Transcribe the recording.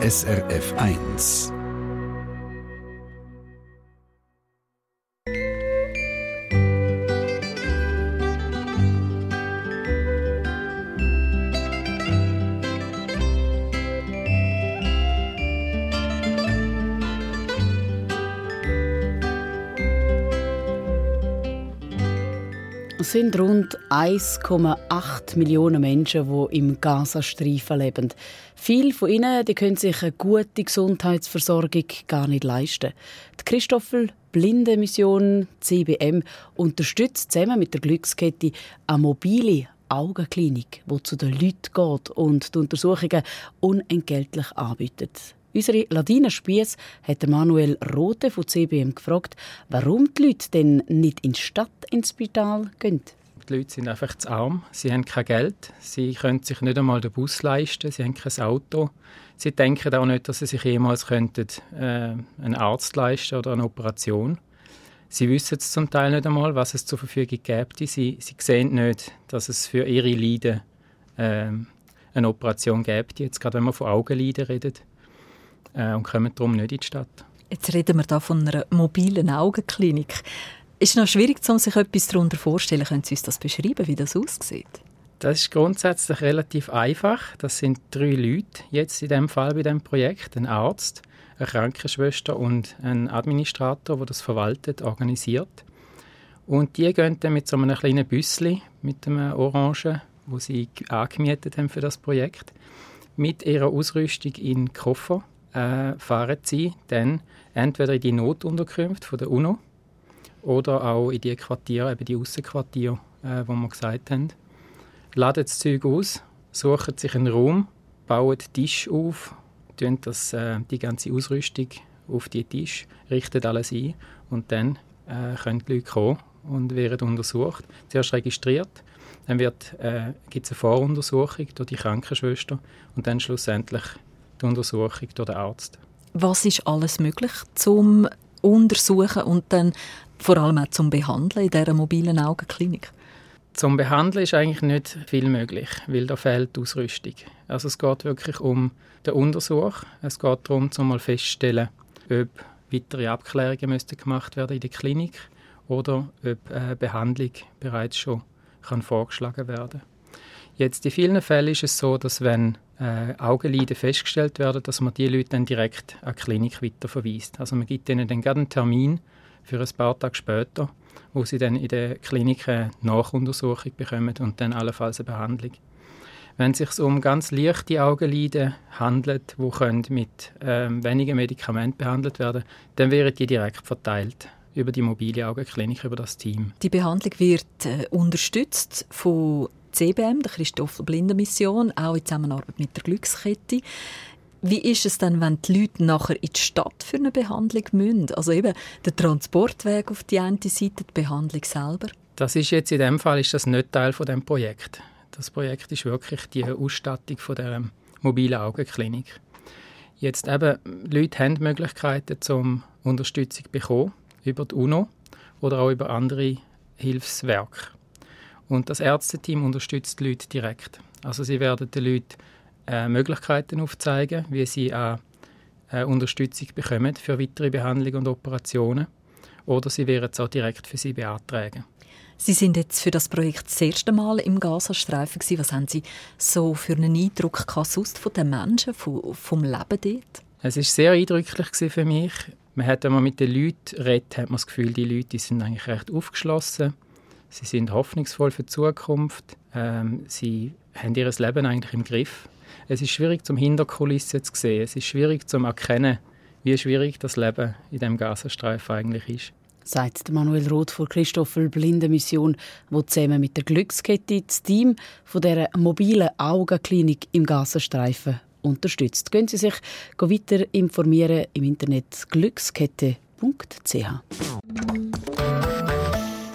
SRF 1. Es sind rund 1,8 Millionen Menschen, die im Gazastreifen leben. Viele von ihnen die können sich eine gute Gesundheitsversorgung gar nicht leisten. Die Christoffel Blinde Mission CBM unterstützt zusammen mit der Glückskette eine mobile Augenklinik, die zu den Leuten geht und die Untersuchungen unentgeltlich anbietet. Unsere Ladina Spiess hat Manuel Rote von CBM gefragt, warum die Leute denn nicht in die Stadt ins Spital gehen. Die Leute sind einfach zu arm, sie haben kein Geld, sie können sich nicht einmal den Bus leisten, sie haben kein Auto. Sie denken auch nicht, dass sie sich jemals könnten, äh, einen Arzt leisten oder eine Operation. Sie wissen zum Teil nicht einmal, was es zur Verfügung gibt. Sie, sie sehen nicht, dass es für ihre Leiden äh, eine Operation gibt, jetzt gerade wenn man von Augenleiden redet äh, und kommen darum nicht in die Stadt. Jetzt reden wir da von einer mobilen Augenklinik. Ist es noch schwierig, um sich etwas darunter vorzustellen? Können Sie uns das beschreiben, wie das aussieht? Das ist grundsätzlich relativ einfach. Das sind drei Leute jetzt in dem Fall bei dem Projekt: ein Arzt, eine Krankenschwester und ein Administrator, der das verwaltet, organisiert. Und die gehen dann mit so einem kleinen Büssli, mit einem Orangen, wo sie angemietet haben für das Projekt, mit ihrer Ausrüstung in den Koffer äh, fahren sie dann entweder in die Notunterkünfte von der UNO oder auch in die Quartiere, eben die Aussenquartiere, äh, wo wir gesagt haben. Laden das Zeug aus, suchen sich einen Raum, bauen Tisch auf, tun das, äh, die ganze Ausrüstung auf die Tisch, richten alles ein und dann äh, können die Leute kommen und werden untersucht. Zuerst registriert, dann äh, gibt es eine Voruntersuchung durch die Krankenschwester und dann schlussendlich die Untersuchung durch den Arzt. Was ist alles möglich zum Untersuchen und dann vor allem auch zum Behandeln in dieser mobilen Augenklinik? Zum Behandeln ist eigentlich nicht viel möglich, weil da fehlt die Ausrüstung. Also es geht wirklich um den Untersuch. Es geht darum, zum mal festzustellen, ob weitere Abklärungen müssten gemacht werden in der Klinik oder ob eine Behandlung bereits schon kann vorgeschlagen werden. Jetzt in vielen Fällen ist es so, dass wenn äh, Augenleiden festgestellt werden, dass man die Leute dann direkt an die Klinik weiterverweist. Also man gibt ihnen dann gerne einen Termin für ein paar Tage später, wo sie dann in der Klinik eine Nachuntersuchung bekommen und dann allenfalls eine Behandlung. Wenn es sich um ganz leichte Augenleiden handelt, die mit ähm, wenigen Medikamenten behandelt werden dann werden die direkt verteilt über die mobile Augenklinik, über das Team. Die Behandlung wird äh, unterstützt von CBM, der Christopher Blinder Mission, auch in Zusammenarbeit mit der Glückskette. Wie ist es dann, wenn die Leute nachher in die Stadt für eine Behandlung müssen? Also eben der Transportweg auf die eine Seite, die Behandlung selber? Das ist jetzt in dem Fall ist das nicht Teil von dem Projekt. Das Projekt ist wirklich die Ausstattung von der mobilen Augenklinik. Jetzt eben, Leute haben Möglichkeiten zum Unterstützung bekommen über die UNO oder auch über andere Hilfswerke. Und das Ärzteteam unterstützt die Leute direkt. Also sie werden den Leuten äh, Möglichkeiten aufzeigen, wie sie auch äh, Unterstützung bekommen für weitere Behandlungen und Operationen. Oder sie werden es auch direkt für sie beantragen. Sie sind jetzt für das Projekt das erste Mal im Gazastreifen. Was haben Sie so für einen Eindruck sonst von den Menschen, vom, vom Leben dort? Es war sehr eindrücklich für mich. Man hat, wenn man mit den Leuten redet, hat man das Gefühl, die Leute die sind eigentlich recht aufgeschlossen Sie sind hoffnungsvoll für die Zukunft. Ähm, sie haben ihr Leben eigentlich im Griff. Es ist schwierig, zum Hinterkulissen zu sehen. Es ist schwierig, zu erkennen, wie schwierig das Leben in dem Gazastreifen eigentlich ist. Sagt Manuel Roth von Christoffel Blinde Mission, wo zusammen mit der Glückskette das Team von der mobilen Augenklinik im Gazastreifen unterstützt. Können Sie sich weiter informieren im Internet glückskette.ch.